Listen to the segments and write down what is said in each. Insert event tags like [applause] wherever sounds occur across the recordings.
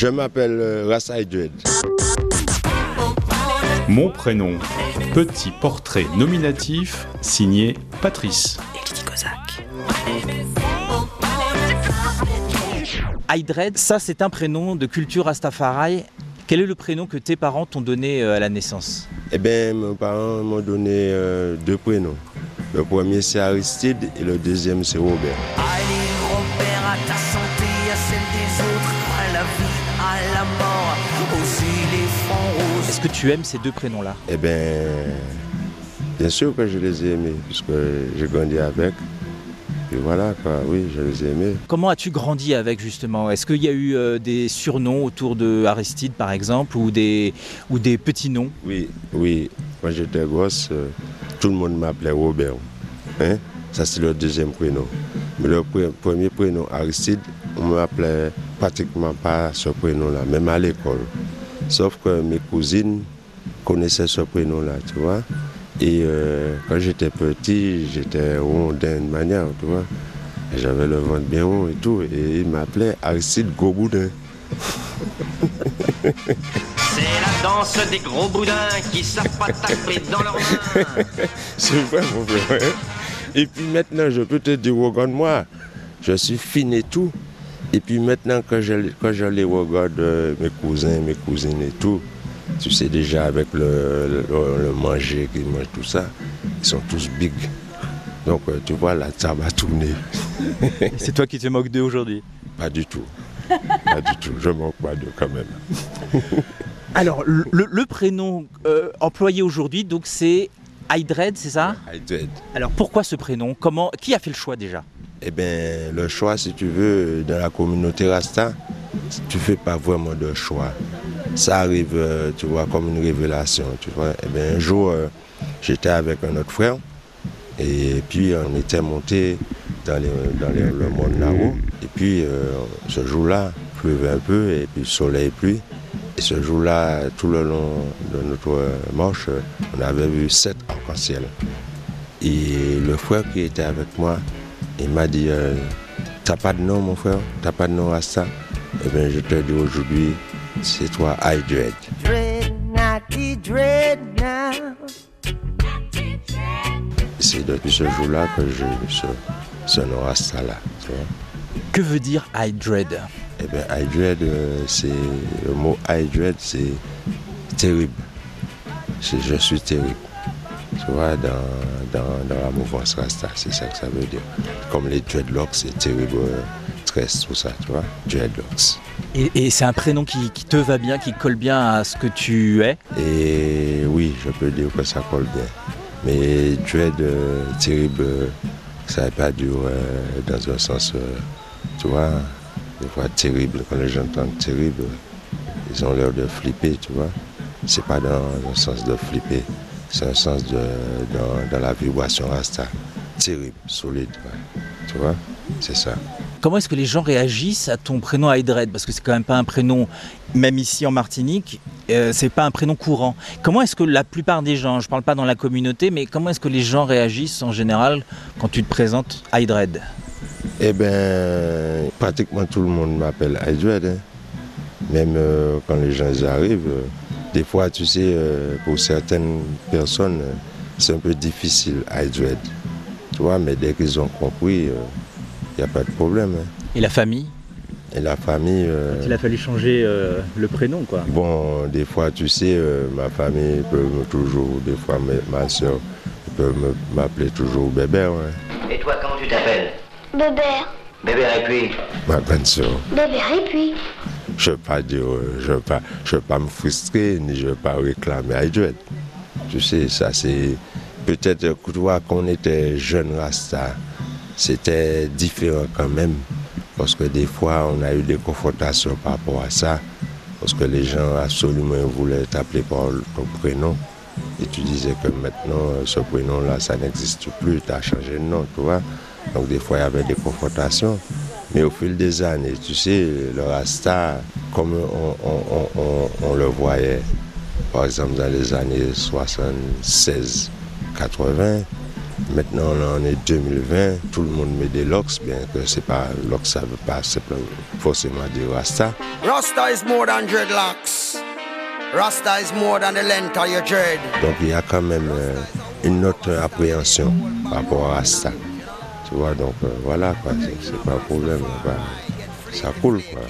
Je m'appelle euh, Rassai Dred. Mon prénom, petit portrait nominatif signé Patrice. Aydred, ça c'est un prénom de culture Rastafari. Quel est le prénom que tes parents t'ont donné euh, à la naissance? Eh bien, mes parents m'ont donné euh, deux prénoms. Le premier c'est Aristide et le deuxième c'est Robert. Allez Robert, à ta santé, à celle des autres, Est-ce que tu aimes ces deux prénoms-là? Eh bien, bien sûr que je les ai aimés, puisque j'ai grandi avec. Et voilà, quoi, oui, je les ai aimés. Comment as-tu grandi avec justement? Est-ce qu'il y a eu euh, des surnoms autour de Aristide par exemple ou des, ou des petits noms? Oui, oui, quand j'étais gosse, euh, tout le monde m'appelait Robert. Hein? Ça, c'est le deuxième prénom. Mais le pre- premier prénom, Aristide, on m'appelait pratiquement pas ce prénom-là, même à l'école. Sauf que mes cousines connaissaient ce prénom-là, tu vois. Et euh, quand j'étais petit, j'étais rond d'une manière, tu vois. J'avais le ventre bien rond et tout. Et ils m'appelaient Aristide Goboudin. [laughs] C'est la danse des gros boudins qui savent pas taper dans leurs mains. [laughs] C'est vrai, mon frère. Et puis maintenant, je peux te dire, regarde-moi, je suis fin et tout. Et puis maintenant, quand je, quand je les regarde, euh, mes cousins, mes cousines et tout, tu sais déjà avec le, le, le manger qu'ils mangent, tout ça, ils sont tous big. Donc, euh, tu vois, la table a tourné. [laughs] C'est toi qui te moques d'eux aujourd'hui? Pas du tout. Pas du tout. Je manque pas d'eux quand même. [laughs] Alors, le, prénom euh, employé aujourd'hui, donc c'est Aydred, c'est ça? Did. Alors pourquoi ce prénom? Comment Qui a fait le choix déjà? Eh bien, le choix, si tu veux, dans la communauté Rasta, tu fais pas vraiment de choix. Ça arrive, euh, tu vois, comme une révélation, tu. Eh bien, un jour, euh, j'étais avec un autre frère, et puis on était monté dans, dans le monde là-haut. Et puis, euh, ce jour-là, il pleuvait un peu, et puis soleil, pluie. Et ce jour-là, tout le long de notre marche, on avait vu sept arcs-en-ciel. Et le frère qui était avec moi, il m'a dit euh, T'as pas de nom, mon frère? T'as pas de nom à ça? Eh bien, je te dis aujourd'hui, c'est toi, I Dread. Dread, dread C'est depuis ce jour-là que j'ai eu ce, ce nom à ça là. Tu vois Que veut dire Aydred Eh bien, I Dread, euh, c'est le mot I Dread, c'est terrible. C'est je suis terrible. Tu vois, dans, dans, dans la mouvance Rasta, c'est ça que ça veut dire. Comme les dreadlocks, c'est terrible, euh, tresse, tout ça, tu vois, dreadlocks. Et, et c'est un prénom qui, qui te va bien, qui colle bien à ce que tu es? Et oui, je peux dire que ça colle bien. Mais dread, euh, terrible, euh, ça n'est pas dur euh, dans un sens, euh, tu vois, des fois terrible, quand les gens entendent terrible, ils ont l'air de flipper, tu vois. C'est pas dans un sens de flipper, c'est un sens de, dans, dans la vibration rasta. Terrible, solide, ouais. tu vois, c'est ça. Comment est-ce que les gens réagissent à ton prénom Aydred Parce que c'est quand même pas un prénom, même ici en Martinique, euh, c'est pas un prénom courant. Comment est-ce que la plupart des gens, je parle pas dans la communauté, mais comment est-ce que les gens réagissent en général quand tu te présentes Aydred Eh bien, pratiquement tout le monde m'appelle Aydred. hein. Même euh, quand les gens arrivent, euh, des fois, tu sais, euh, pour certaines personnes, euh, c'est un peu difficile, Aydred. Tu vois, mais dès qu'ils ont compris, il n'y a pas de problème. hein. Et la famille? Et la famille, euh, Il a fallu changer euh, le prénom, quoi. bon, des fois, tu sais, euh, ma famille peut me toujours, des fois, ma, soeur peut m'appeler toujours bébé, ouais. Et toi, comment tu t'appelles? Bébert, Bébé et puis? Ma grande soeur. Bébert et puis? Je ne veux pas dire, euh, je veux veux pas me frustrer, ni je ne veux pas réclamer à Dieu. Tu sais, ça c'est. Peut-être que toi, quand on était jeune Rasta, c'était différent quand même. Parce que des fois, on a eu des confrontations par rapport à ça. Parce que les gens absolument voulaient t'appeler par ton prénom. Et tu disais que maintenant, euh, ce prénom-là, ça n'existe plus, tu as changé de nom, tu vois. Donc des fois, il y avait des confrontations. Mais au fil des années, tu sais, le Rasta, comme on, on- on- on- le voyait, par exemple dans les années 76, 80, Maintenant, on est 2020, tout le monde met des locks, bien que c'est pas locks, ça veut pas forcément dire rasta. Rasta is more than dreadlocks. Rasta is more than the length of your dread. Donc il y a quand même euh, une autre appréhension par rapport à rasta. Tu vois, donc euh, voilà, quoi, c'est- pas un problème, quoi. ça coule, quoi.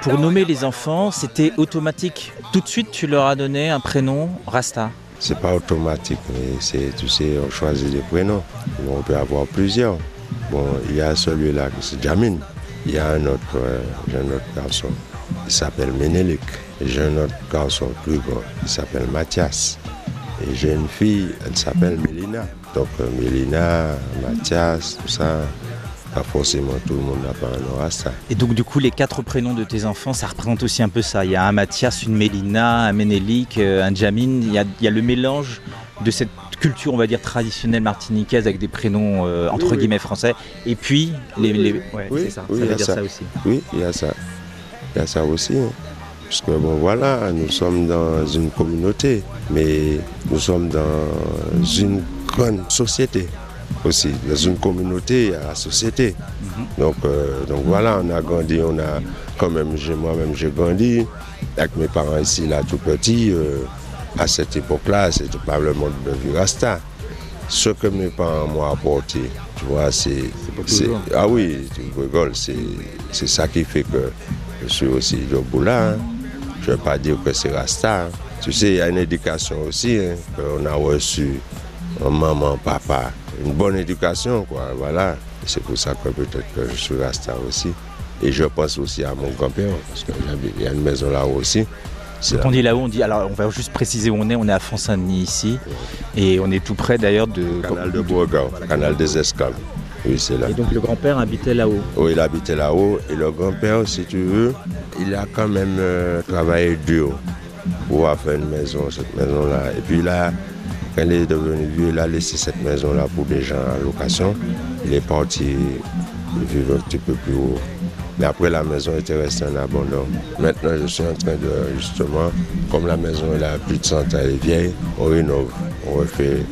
Pour nommer les enfants, c'était automatique. Tout de suite, tu leur as donné un prénom, Rasta. C'est pas automatique, mais c'est, tu sais, on choisit des prénoms. Bon, on peut avoir plusieurs. Bon, il y a celui-là, c'est Jamin. Il y a un autre, euh, j'ai un autre garçon, il s'appelle Ménélic. Et j'ai un autre garçon plus grand, il s'appelle Mathias. Une fille, elle s'appelle Mélina. Donc euh, Mélina, Mathias, tout ça, pas forcément tout le monde n'a pas un à ça. Et donc, du coup, les quatre prénoms de tes enfants, ça représente aussi un peu ça. Il y a un Mathias, une Mélina, un Ménélique, euh, un Jamin. Il y a, il y a le mélange de cette culture, on va dire, traditionnelle martiniquaise avec des prénoms euh, entre Oui, guillemets français. Et puis, les. les- ouais, Oui, c'est ça. oui, ça il y veut a dire ça. ça aussi. Oui, il y a ça. Il y a ça aussi. hein. Parce que bon voilà, nous sommes dans une communauté, mais nous sommes dans une grande société aussi. Dans une communauté, il y a la société. Donc, euh, donc voilà, on a grandi, on a quand même, moi-même j'ai grandi avec mes parents ici là tout petit. euh, à cette époque-là, c'était pas le monde de Rasta. Ce que mes parents m'ont apporté, tu vois, c'est. Ah oui, tu rigoles, c'est c'est ça qui fait que je suis aussi Djoboula. Hein. Je ne vais pas dire que c'est Rasta. hein. Tu sais, il y a une éducation aussi, hein, qu'on a reçu, euh, maman, papa. Une bonne éducation, quoi, voilà. C'est pour ça que peut-être que je suis Rasta aussi. Et je pense aussi à mon grand-père, parce qu'il y a une maison là-haut aussi. Quand on dit là-haut, on dit. Alors, on va juste préciser où on est. On est à Font-Saint-Denis ici. Et on est tout près d'ailleurs de. canal de Bourgogne, canal des Esclaves. Oui, c'est là. Et donc, le grand-père habitait là-haut. où il habitait là-haut. Et le grand-père, si tu veux, il a quand même euh, travaillé dur pour avoir fait une maison, cette maison-là. Et puis là, quand il est devenu vieux, il a laissé cette maison-là pour des gens en location. Il est parti vivre un petit peu plus haut. Mais après, la maison était restée en abandon. Maintenant, je suis en train de, justement, comme la maison elle a plus de 100 ans, elle est vieille, on rénove, on refait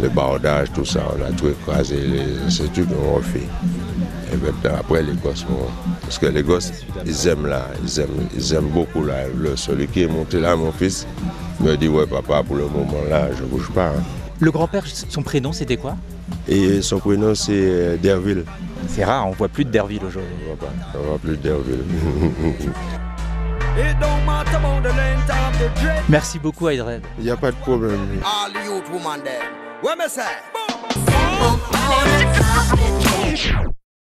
le bardage, tout ça, on a tout écrasé, les, ces trucs, on refait. Et maintenant, après, les gosses vont. Parce que les gosses, ils aiment là, ils aiment, ils aiment beaucoup là. Le, celui qui est monté là, mon fils, me dit Ouais, papa, pour le moment là, je bouge pas. hein. Le grand-père, son prénom, c'était quoi? Et son prénom, c'est euh, Derville. C'est rare, on voit plus de Derville aujourd'hui. On va pas, on va plus Derville. [laughs] The dread. Merci beaucoup, Aydred. Il n'y a pas de problème. What me say? Boom.